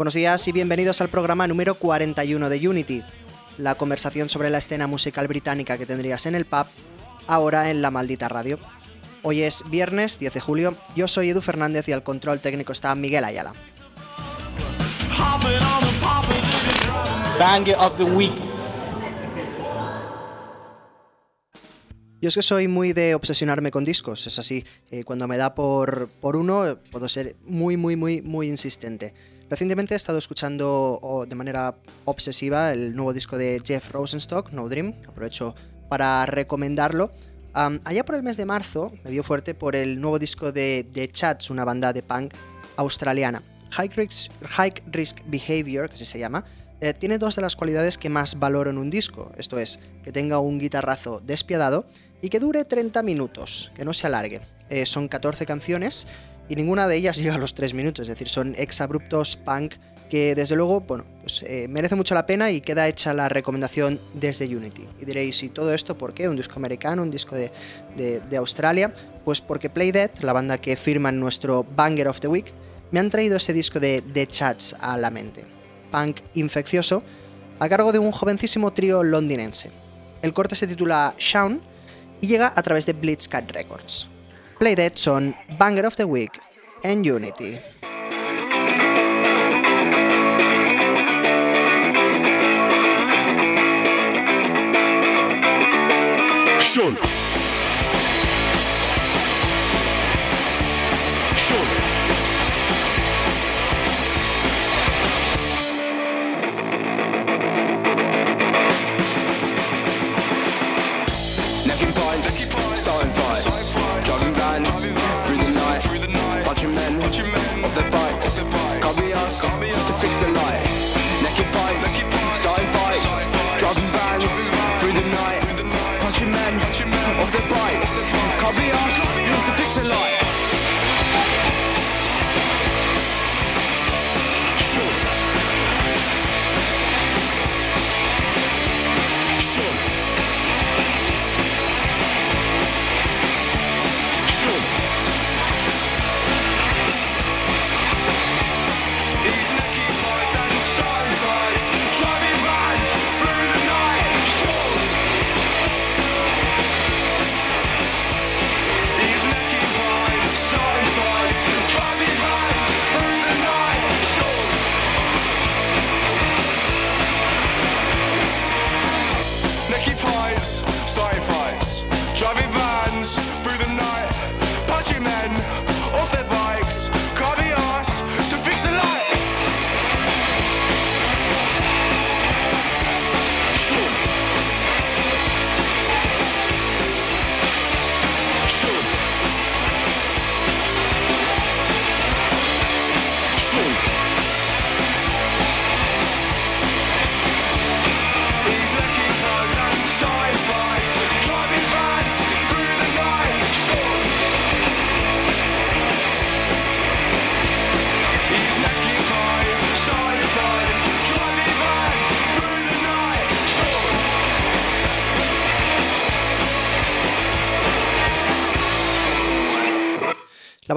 Buenos días y bienvenidos al programa número 41 de Unity, la conversación sobre la escena musical británica que tendrías en el pub, ahora en la maldita radio. Hoy es viernes 10 de julio, yo soy Edu Fernández y al control técnico está Miguel Ayala. Banger of the Week. Yo es que soy muy de obsesionarme con discos, es así. eh, cuando me da por, por uno, puedo ser muy, muy, muy, muy insistente. Recientemente he estado escuchando de manera obsesiva el nuevo disco de Jeff Rosenstock, No Dream. Aprovecho para recomendarlo. Am, allá por el mes de marzo me dio fuerte por el nuevo disco de The Chats, una banda de punk australiana. High Risk, High Behavior, que así se llama, eh, tiene dos de las cualidades que más valoro en un disco. Esto es, que tenga un guitarrazo despiadado y que dure 30 minutos, que no se alargue. Eh, son 14 canciones y ninguna de ellas llega a los 3 minutos, es decir, son exabruptos punk que desde luego, bueno, pues, eh, merece mucho la pena y queda hecha la recomendación desde Unity. Y diréis, ¿y todo esto por qué? ¿Un disco americano? ¿Un disco de, de- de Australia? Pues porque Playdead, la banda que firma nuestro Banger of the Week, me han traído ese disco de The Chats a la mente. Punk infeccioso, a cargo de un jovencísimo trío londinense. El corte se titula Shaun y llega a través de Blitzcat Records. Playdead son Banger of the Week en Unity. Sean.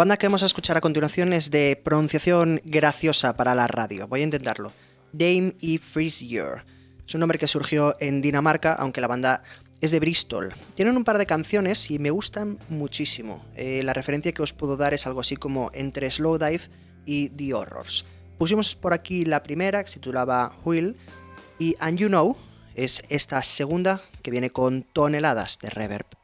Banda que vamos a escuchar a continuación es de pronunciación graciosa para la radio. Voy a intentarlo. Dame E. Frisier. Es un nombre que surgió en Dinamarca, aunque la banda es de Bristol. Tienen un par de canciones y me gustan muchísimo. Eh, la referencia que os puedo dar es algo así como entre Slowdive y The Horrors. Pusimos por aquí la primera, que se titulaba Will, y And You Know es esta segunda que viene con toneladas de reverb.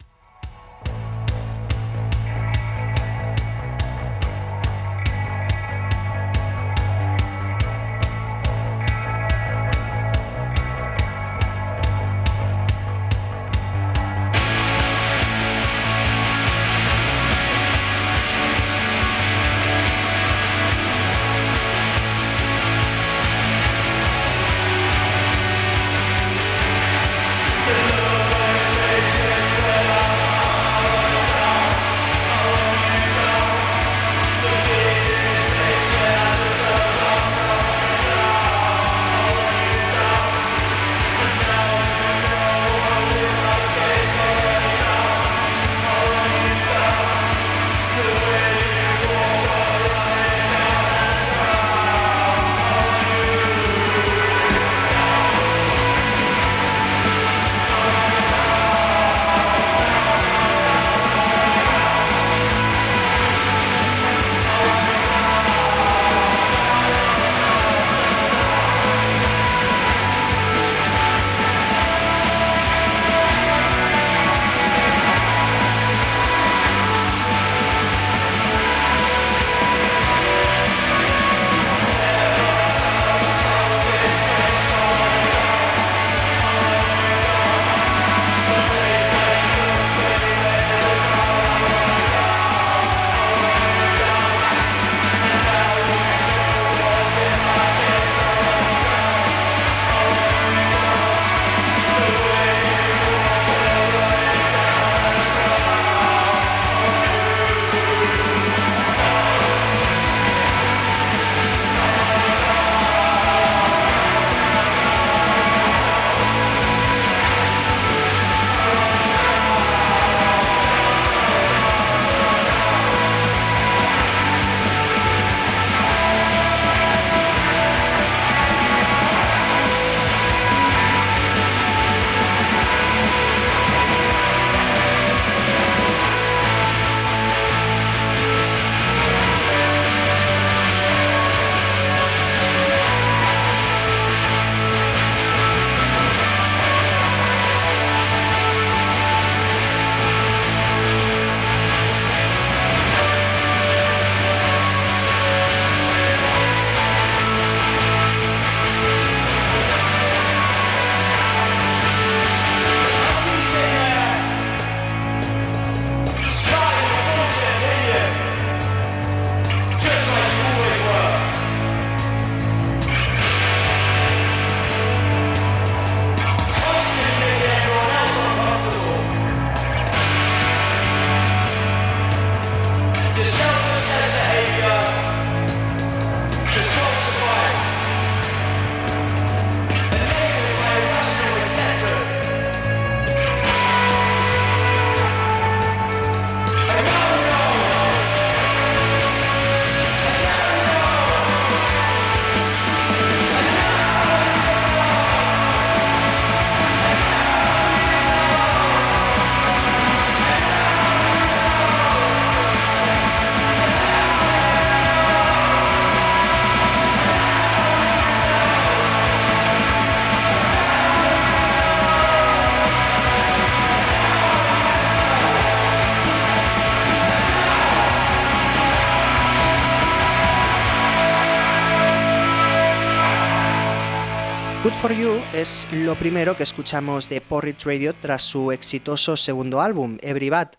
Good for You es lo primero que escuchamos de Porridge Radio tras su exitoso segundo álbum, Every Bad.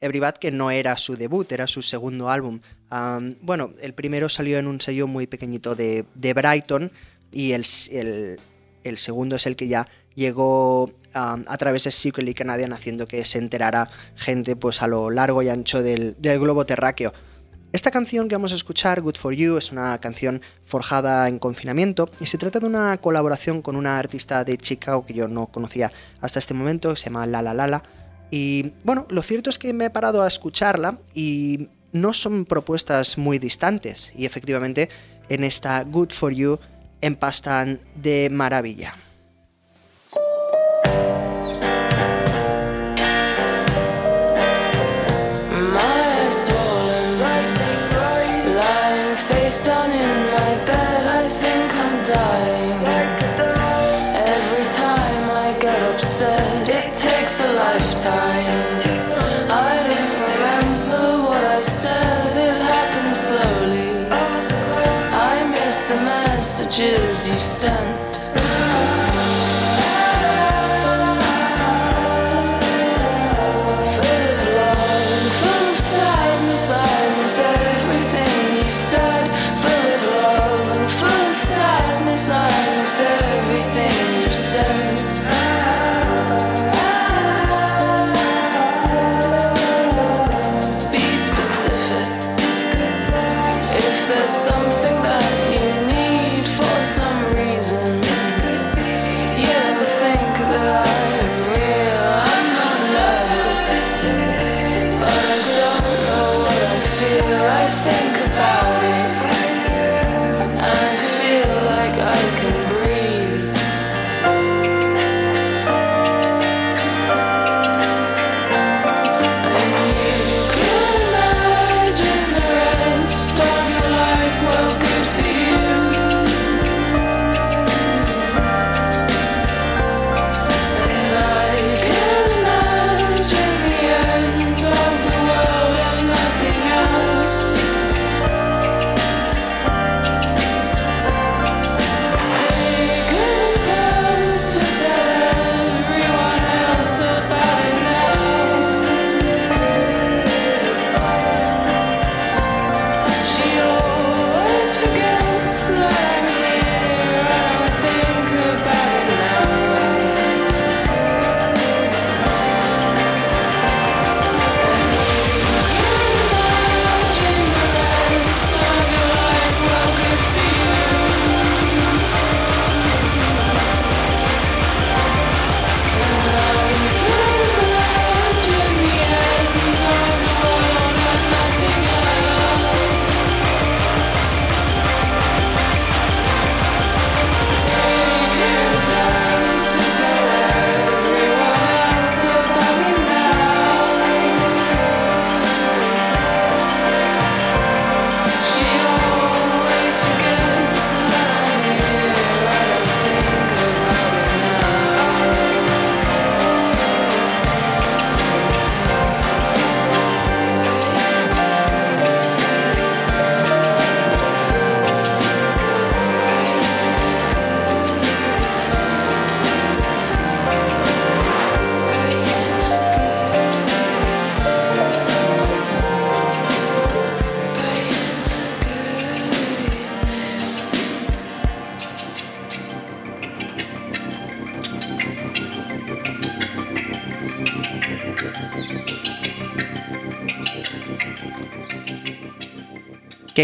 Every Bad que no era su debut, era su segundo álbum. bueno, el primero salió en un sello muy pequeñito de, Brighton y el, segundo es el que ya llegó a través de Secretly Canadian haciendo que se enterara gente pues a lo largo y ancho del, del globo terráqueo. Esta canción que vamos a escuchar, Good for You, es una canción forjada en confinamiento y se trata de una colaboración con una artista de Chicago que yo no conocía hasta este momento, que se llama Lala Lala. Y bueno, lo cierto es que me he parado a escucharla y no son propuestas muy distantes y efectivamente en esta Good for You empastan de maravilla.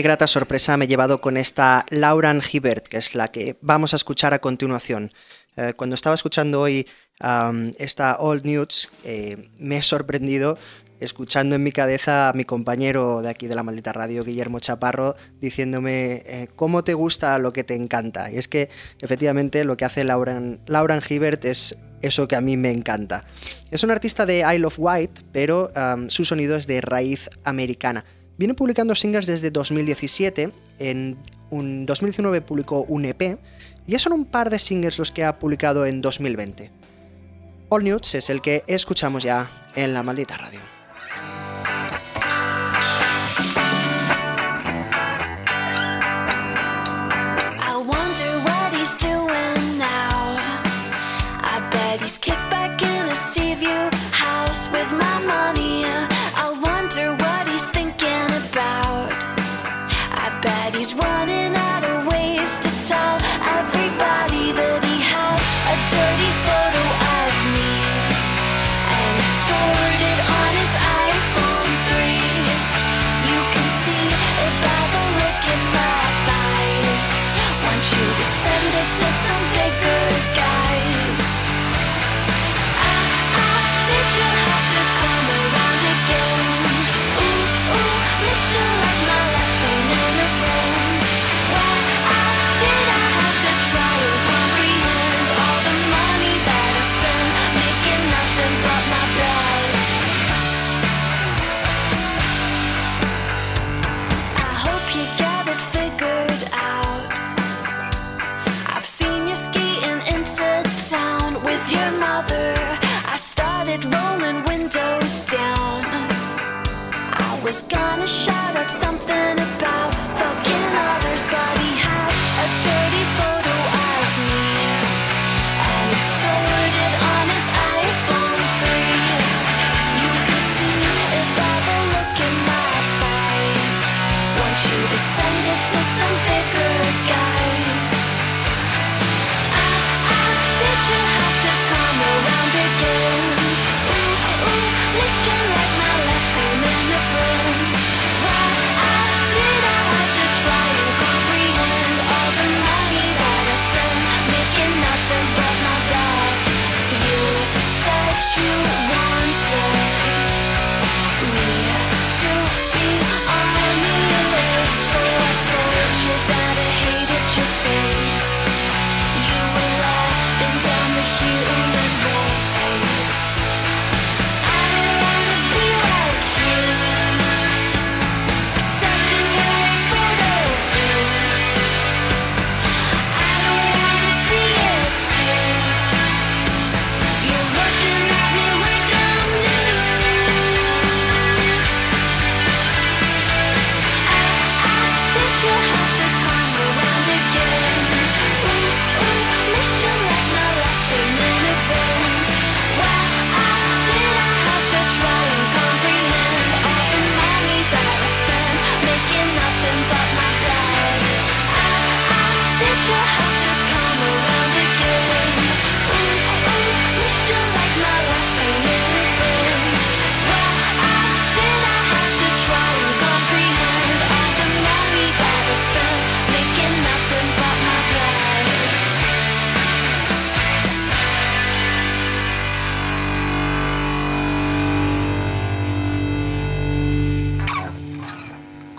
Grata sorpresa me he llevado con esta Lauren Hibbert, que es la que vamos a escuchar a continuación. Eh, cuando estaba escuchando hoy esta Old News, eh, me he sorprendido escuchando en mi cabeza a mi compañero de aquí de la maldita radio, Guillermo Chaparro, diciéndome eh, cómo te gusta lo que te encanta. Y es que efectivamente lo que hace Lauren, Lauren Hibbert es eso que a mí me encanta. Es un artista de Isle of Wight, pero su sonido es de raíz americana. Viene publicando singles desde 2017, en un 2019 publicó un EP, y ya son un par de singles los que ha publicado en 2020. All Nudes es el que escuchamos ya en la maldita radio.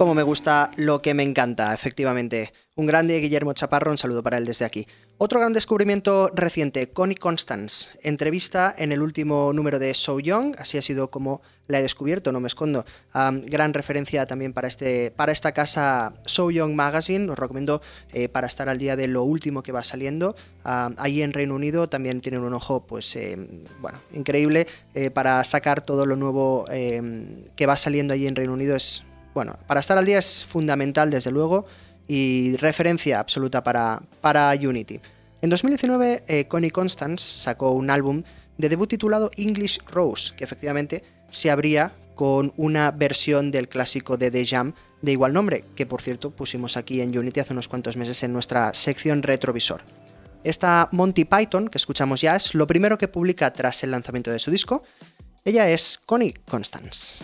Como me gusta lo que me encanta, efectivamente. Un grande Guillermo Chaparro, un saludo para él desde aquí. Otro gran descubrimiento reciente, Connie Constance, entrevista en el último número de So Young, así ha sido como la he descubierto, no me escondo. gran referencia también para, este, para esta casa So Young Magazine, os recomiendo eh, para estar al día de lo último que va saliendo. allí en Reino Unido también tienen un ojo, pues, eh, bueno, increíble eh, para sacar todo lo nuevo que va saliendo allí en Reino Unido. Es bueno, para estar al día es fundamental, desde luego, y referencia absoluta para, para Unity. En 2019, eh, Connie Constance sacó un álbum de debut titulado English Rose, que efectivamente se abría con una versión del clásico de The Jam de igual nombre, que por cierto pusimos aquí en Unity hace unos cuantos meses en nuestra sección retrovisor. Esta Monty Python que escuchamos ya es lo primero que publica tras el lanzamiento de su disco. Ella es Connie Constance.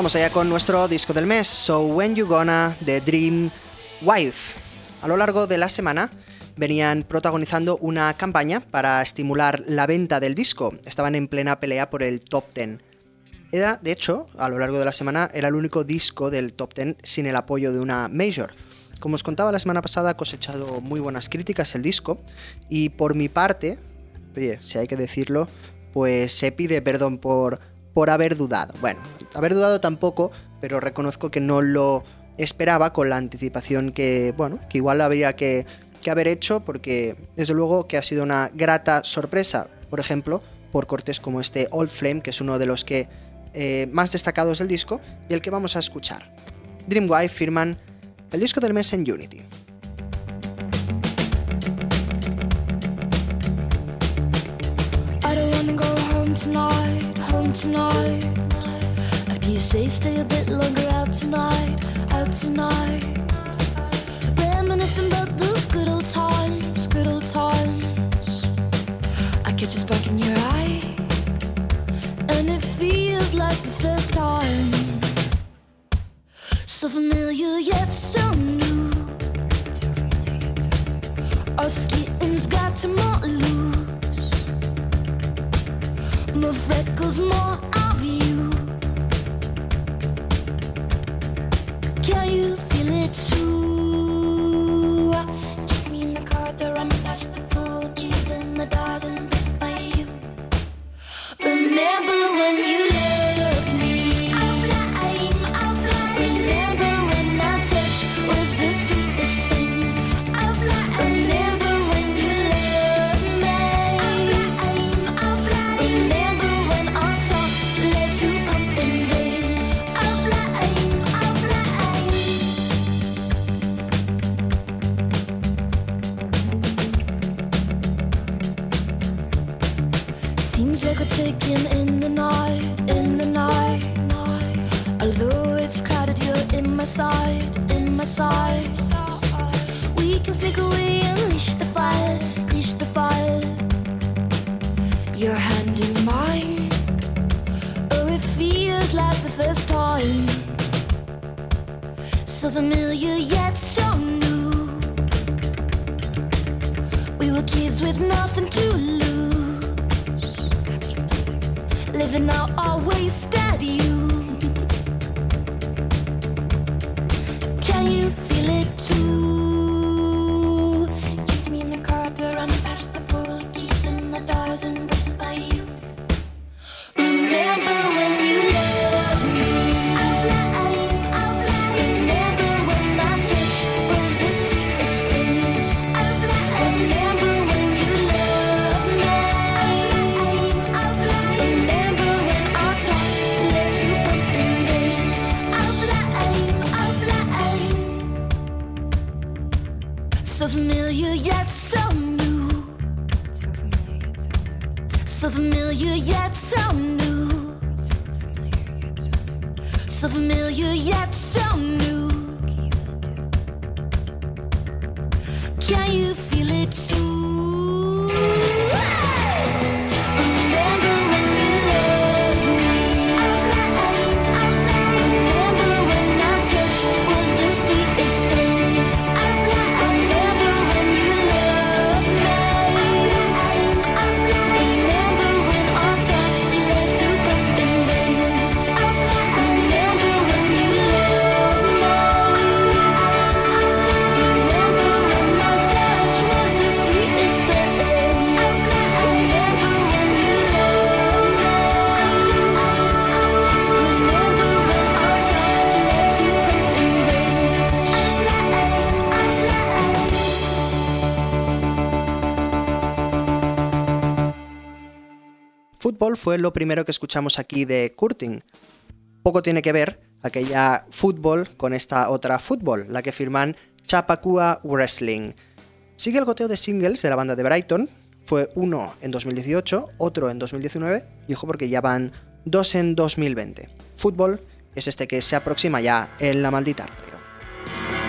Vamos allá con nuestro disco del mes, So When You Gonna, The Dream Wife. A lo largo de la semana venían protagonizando una campaña para estimular la venta del disco. Estaban en plena pelea por el top 10. Era, de hecho, a lo largo de la semana, era el único disco del top 10 sin el apoyo de una major. Como os contaba la semana pasada, ha cosechado muy buenas críticas el disco y por mi parte, oye, si hay que decirlo, pues se pide perdón por por haber dudado. Bueno, haber dudado tampoco, pero reconozco que no lo esperaba con la anticipación que, bueno, que igual habría que, haber hecho, porque desde luego que ha sido una grata sorpresa, por ejemplo, por cortes como este Old Flame, que es uno de los que eh, más destacados del disco y el que vamos a escuchar. Dreamwife firman el disco del mes en Unity. Home tonight. home tonight. After you say stay a bit longer out tonight, out tonight. Reminiscing about those good old times, good old times. I catch a spark in your eye, and it feels like the first time. So familiar yet so new. Our skin's got to more more freckles, more of you. Can you feel it too? Kiss me in the car run past the pool, keys in the doors and by you. Remember when you familiar yet so new. We were kids with nothing to lose, living our So familiar yet so new. So familiar yet so new. So familiar yet so new. Can you Fue lo primero que escuchamos aquí de Curtin. Poco tiene que ver aquella fútbol con esta otra fútbol, la que firman Chapacua Wrestling. Sigue el goteo de singles de la banda de Brighton, fue uno en 2018, otro en 2019, y ojo porque ya van dos en 2020. Fútbol es este que se aproxima ya en la maldita radio.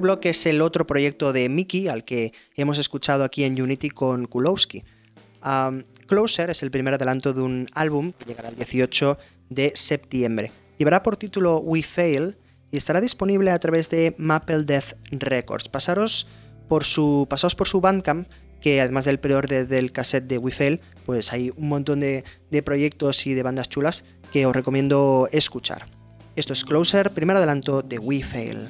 Block es el otro proyecto de Mickey al que hemos escuchado aquí en Unity con Kulowski. Closer es el primer adelanto de un álbum que llegará el 18 de septiembre. Llevará por título We Fail y estará disponible a través de Maple Death Records. Pasaros por su, pasaos por su Bandcamp, que además del preorden del cassette de We Fail, pues hay un montón de, de proyectos y de bandas chulas que os recomiendo escuchar. Esto es Closer, primer adelanto de We Fail.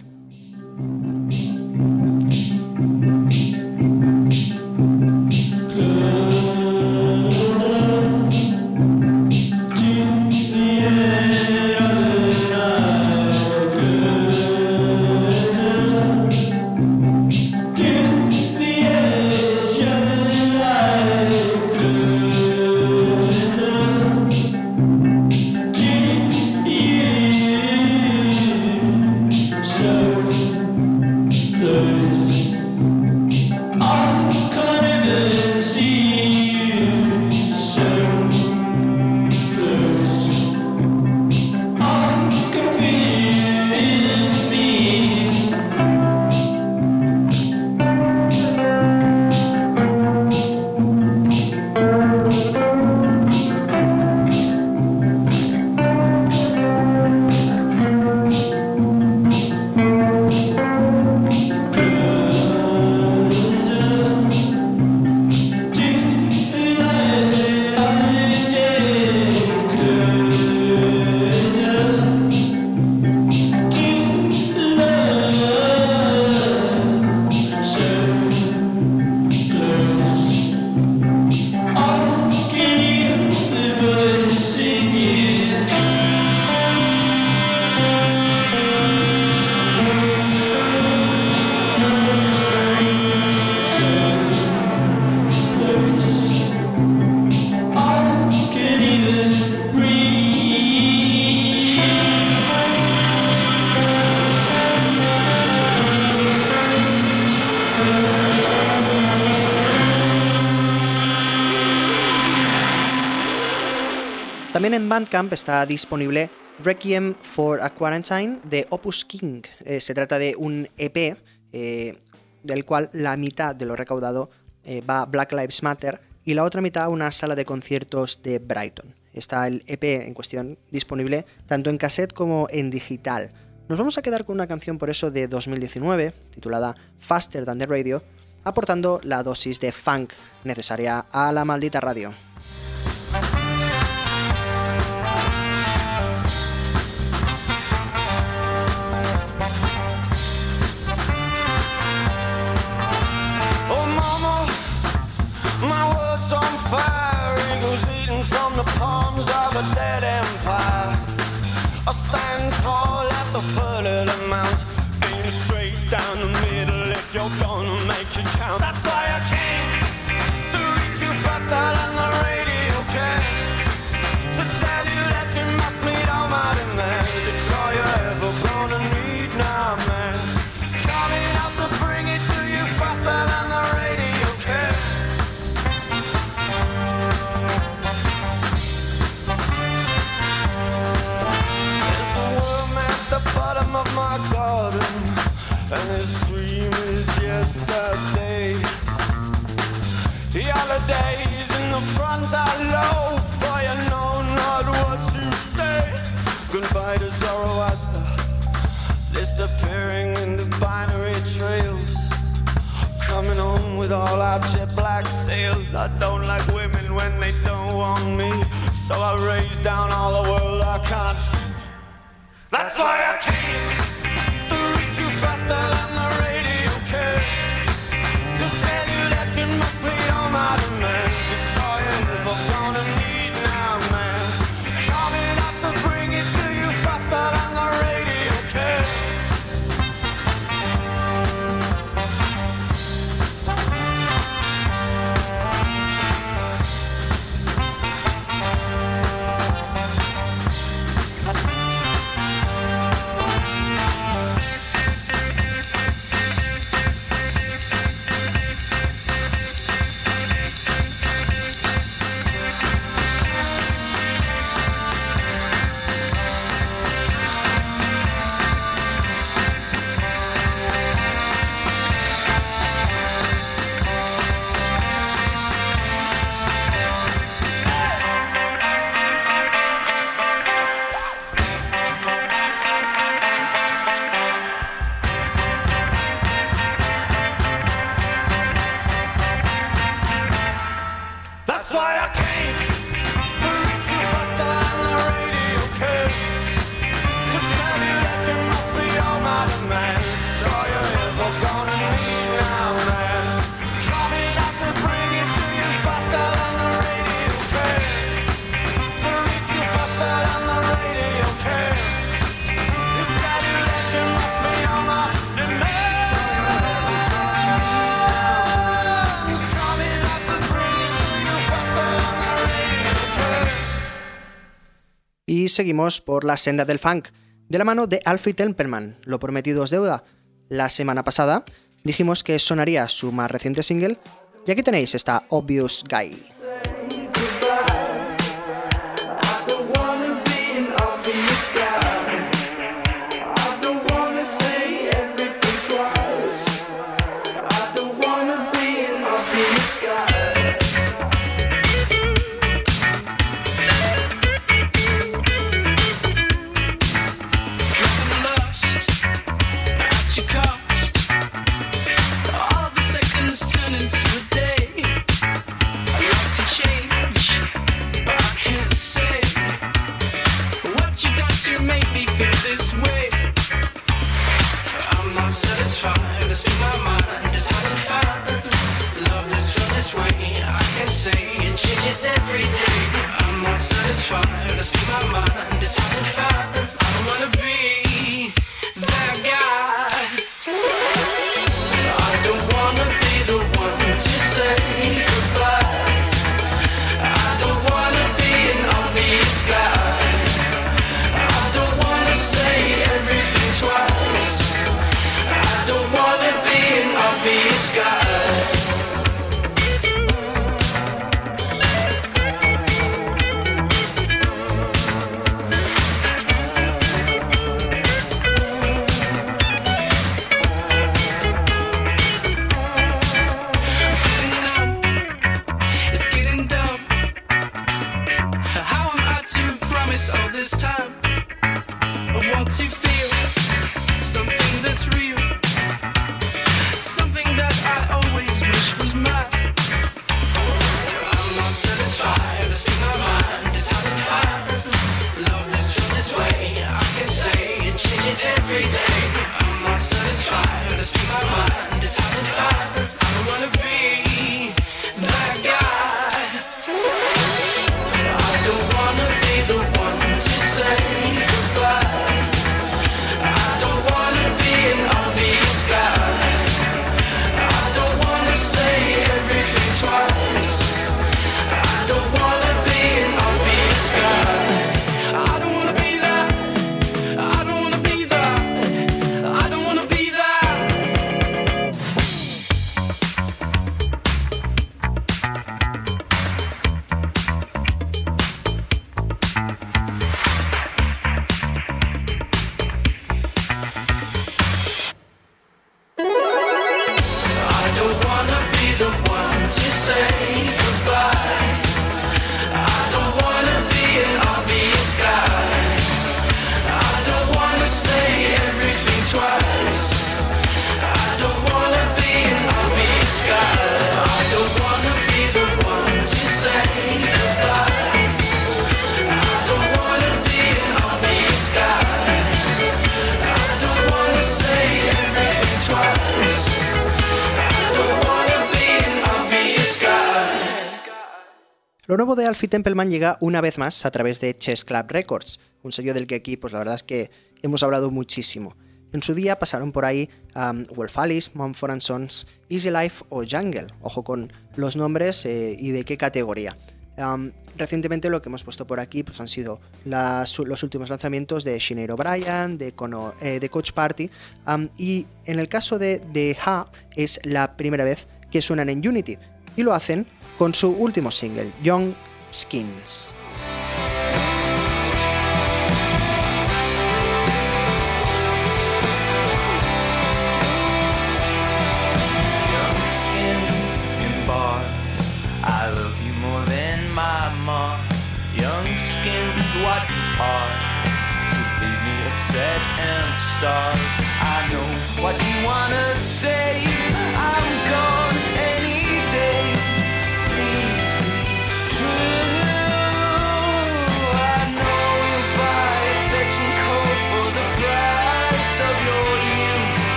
Bandcamp está disponible Requiem for a Quarantine de Opus King. Eh, se trata de un EP eh, del cual la mitad de lo recaudado eh, va a Black Lives Matter y la otra mitad a una sala de conciertos de Brighton. Está el EP en cuestión disponible tanto en cassette como en digital. Nos vamos a quedar con una canción por eso de 2019 titulada Faster Than the Radio, aportando la dosis de funk necesaria a la maldita radio. I stand tall at the foot of the mountain. all the world I can't seguimos por la senda del funk, de la mano de Alfie Templeman, Lo prometido es deuda. La semana pasada dijimos que sonaría su más reciente single, y aquí tenéis esta Obvious Guy. Me this way. I'm not satisfied. It's in my mind. It's hard to find love felt this way. I can say it changes every day. I'm not satisfied. It's in my mind. It's hard to find. Alfie Templeman llega una vez más a través de Chess Club Records, un sello del que aquí, pues la verdad es que hemos hablado muchísimo. En su día pasaron por ahí um, Wolf Alice, Mumford Sons, Easy Life o Jungle. Ojo con los nombres eh, y de qué categoría. Um, recientemente lo que hemos puesto por aquí pues, han sido los últimos lanzamientos de Sinead O'Brien, de, eh, de Coach Party, um, y en el caso de, de Ha es la primera vez que suenan en Unity, y lo hacen con su último single, Young Skins.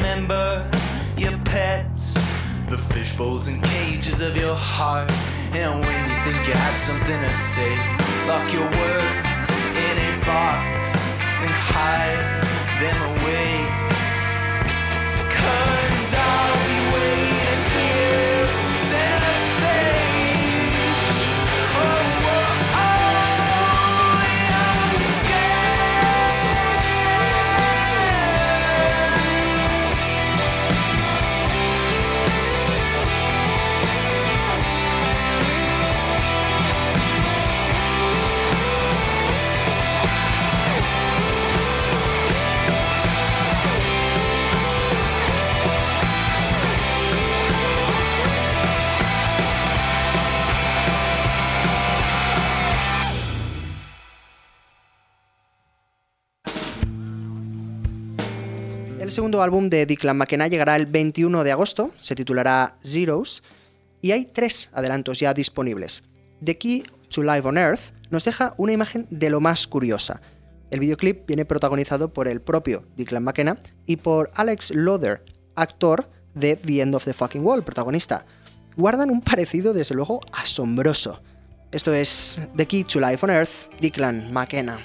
remember your pets, the fish bowls and cages of your heart. And when you think you have something to say, lock your words in a box and hide them away. Cause I El segundo álbum de Declan McKenna llegará el 21 de agosto, se titulará Zeros, y hay tres adelantos ya disponibles. The Key to Live on Earth nos deja una imagen de lo más curiosa. El videoclip viene protagonizado por el propio Declan McKenna y por Alex Loder, actor de The End of the Fucking Wall, protagonista. Guardan un parecido, desde luego, asombroso. Esto es The Key to Life on Earth, Declan McKenna.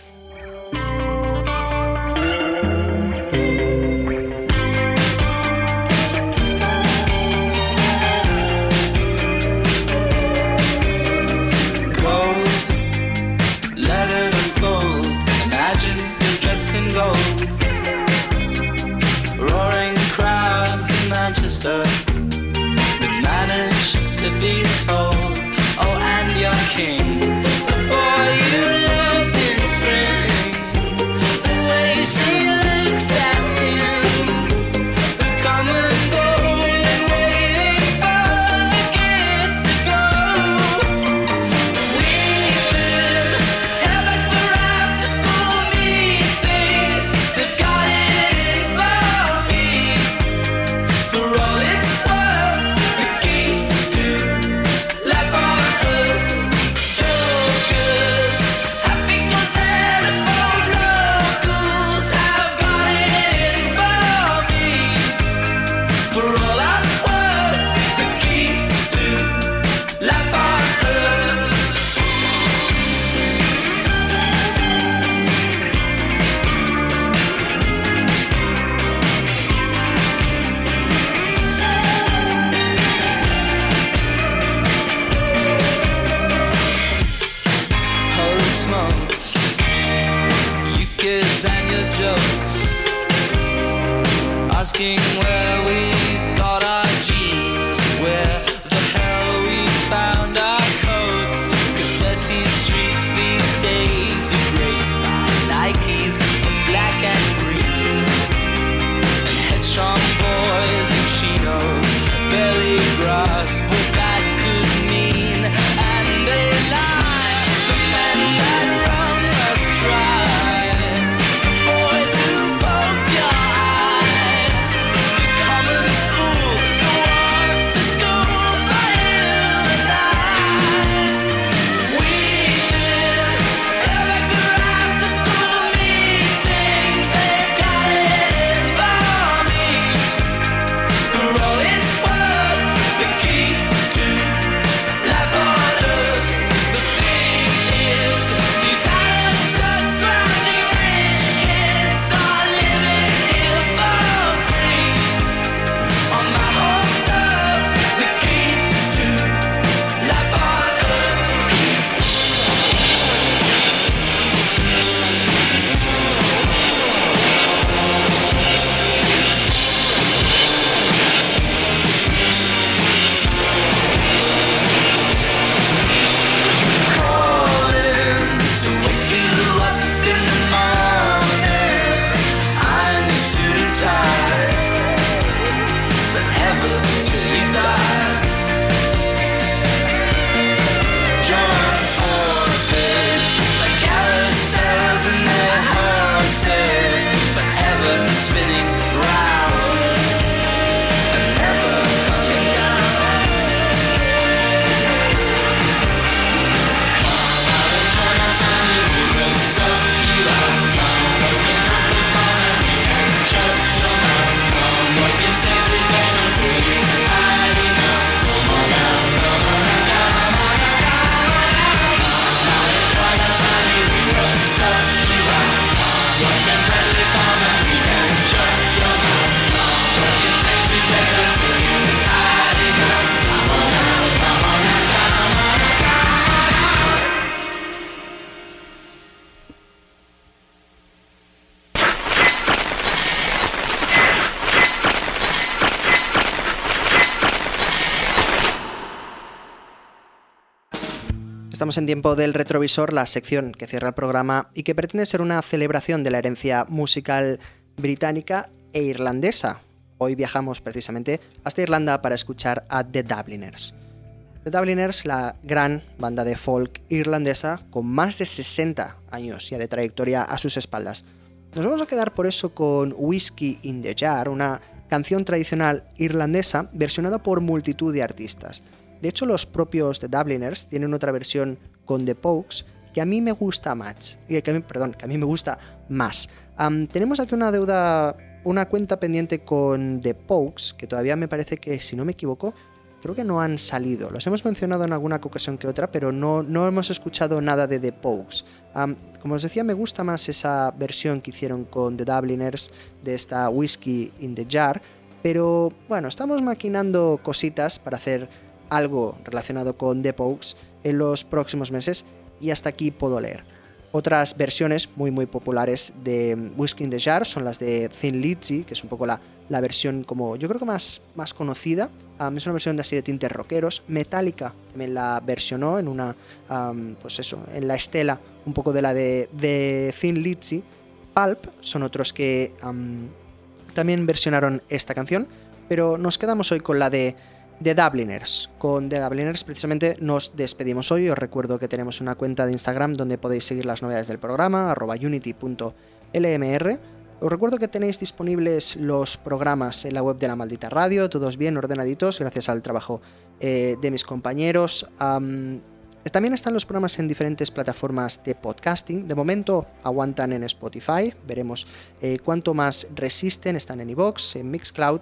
En tiempo del retrovisor, la sección que cierra el programa y que pretende ser una celebración de la herencia musical británica e irlandesa. Hoy viajamos precisamente hasta Irlanda para escuchar a The Dubliners. The Dubliners, la gran banda de folk irlandesa con más de 60 años ya de trayectoria a sus espaldas. Nos vamos a quedar por eso con Whiskey in the Jar, una canción tradicional irlandesa versionada por multitud de artistas. De hecho, los propios The Dubliners tienen otra versión con The Pokes que a mí me gusta más. Que a perdón, que a mí me gusta más. Tenemos aquí una deuda, una cuenta pendiente con The Pokes, que todavía me parece que, si no me equivoco, creo que no han salido. Los hemos mencionado en alguna ocasión que otra, pero no, no hemos escuchado nada de The Pokes. Como os decía, me gusta más esa versión que hicieron con The Dubliners de esta Whiskey in the Jar, pero bueno, estamos maquinando cositas para hacer algo relacionado con The Pokes en los próximos meses y hasta aquí puedo leer. Otras versiones muy muy populares de Whiskey in the Jar son las de Thin Lizzy, que es un poco la, la versión como yo creo que más, más conocida. Um, es una versión de así de tintes rockeros. Metallica también la versionó en una, pues eso, en la estela un poco de la de, de Thin Lizzy. Pulp son otros que también versionaron esta canción, pero nos quedamos hoy con la de The Dubliners. Con The Dubliners precisamente nos despedimos hoy. Os recuerdo que tenemos una cuenta de Instagram donde podéis seguir las novedades del programa, unity.lmr. Os recuerdo que tenéis disponibles los programas en la web de la maldita radio, todos bien ordenaditos, gracias al trabajo eh, de mis compañeros. Am, también están los programas en diferentes plataformas de podcasting. De momento aguantan en Spotify. Veremos eh, cuánto más resisten. Están en iVoox, en Mixcloud.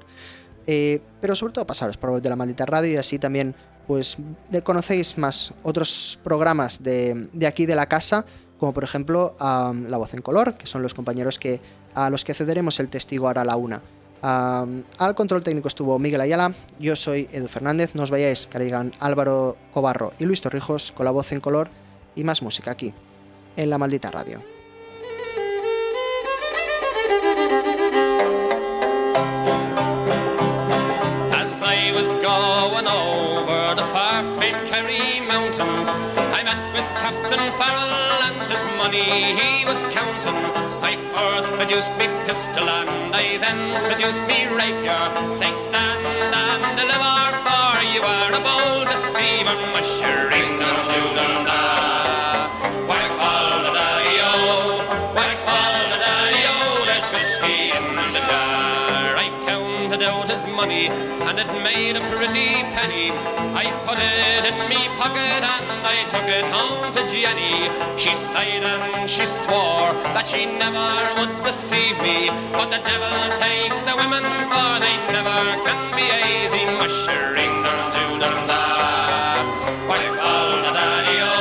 Eh, pero sobre todo pasaros por de la maldita radio y así también pues de- conocéis más otros programas de, de aquí de la casa, como por ejemplo La Voz en Color, que son los compañeros que, a los que cederemos el testigo ahora a la una. Al control técnico estuvo Miguel Ayala, yo soy Edu Fernández, no os vayáis, que Álvaro Cobarro y Luis Torrijos con La Voz en Color y más música aquí, en la maldita radio. Captain Farrell and his money he was counting. I first produced me pistol and I then produced me rapier, saying stand and deliver, for you are a bold deceiver, mushering money and it made a pretty penny. I put it in me pocket and I took it home to Jenny. She sighed and she swore that she never would deceive me. But the devil take the women for they never can be easy. Mushering dum doo dum da. Wipe all the daddy o,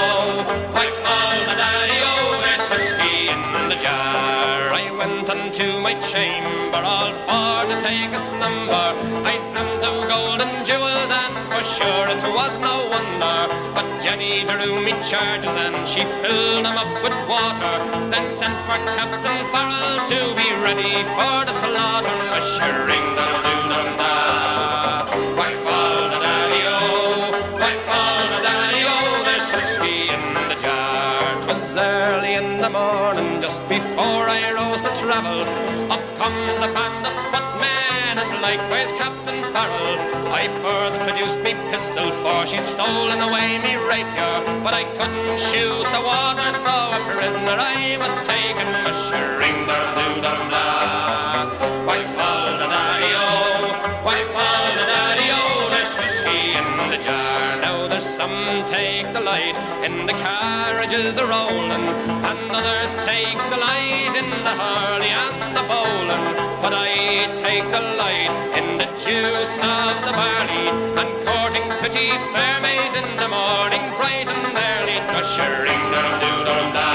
wipe all the daddy o. There's whiskey in the jar. I went unto my chamber all for to take a slumber. Jenny drew me charging, and she filled them up with water. Then sent for Captain Farrell to be ready for the slaughter. Mushering the doo da. Wipe all the daddy o, wipe all the daddy o. There's whiskey in the jar. 'Twas early in the morning, just before I rose to travel. Up comes a band of footmen, and likewise Captain First produced me pistol, for she'd stolen away me rapier. But I couldn't shoot the water, so a prisoner I was taken. Mushering the doo dum da. Wipe fall the daddy o, wipe fall the daddy o. There's whiskey in the jar. Now there's some take delight in the carriages a rolling, and others take delight in the hurley and the bowling. But I take delight in juice of the barley and courting pretty fair maids in the morning, bright and early, ushering down doo dum da.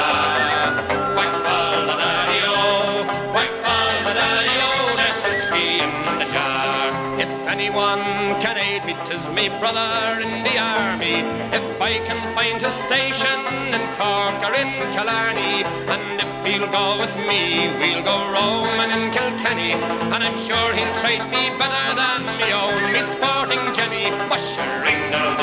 Whack fall the daddy oh, o, whack fall the daddy o. There's whiskey in the jar. If anyone can 'tis me brother in the army. If I can find a station in Cork or in Killarney, and if he'll go with me, we'll go roaming in Kilkenny. And I'm sure he'll treat me better than me own, me sporting Jenny, mushering down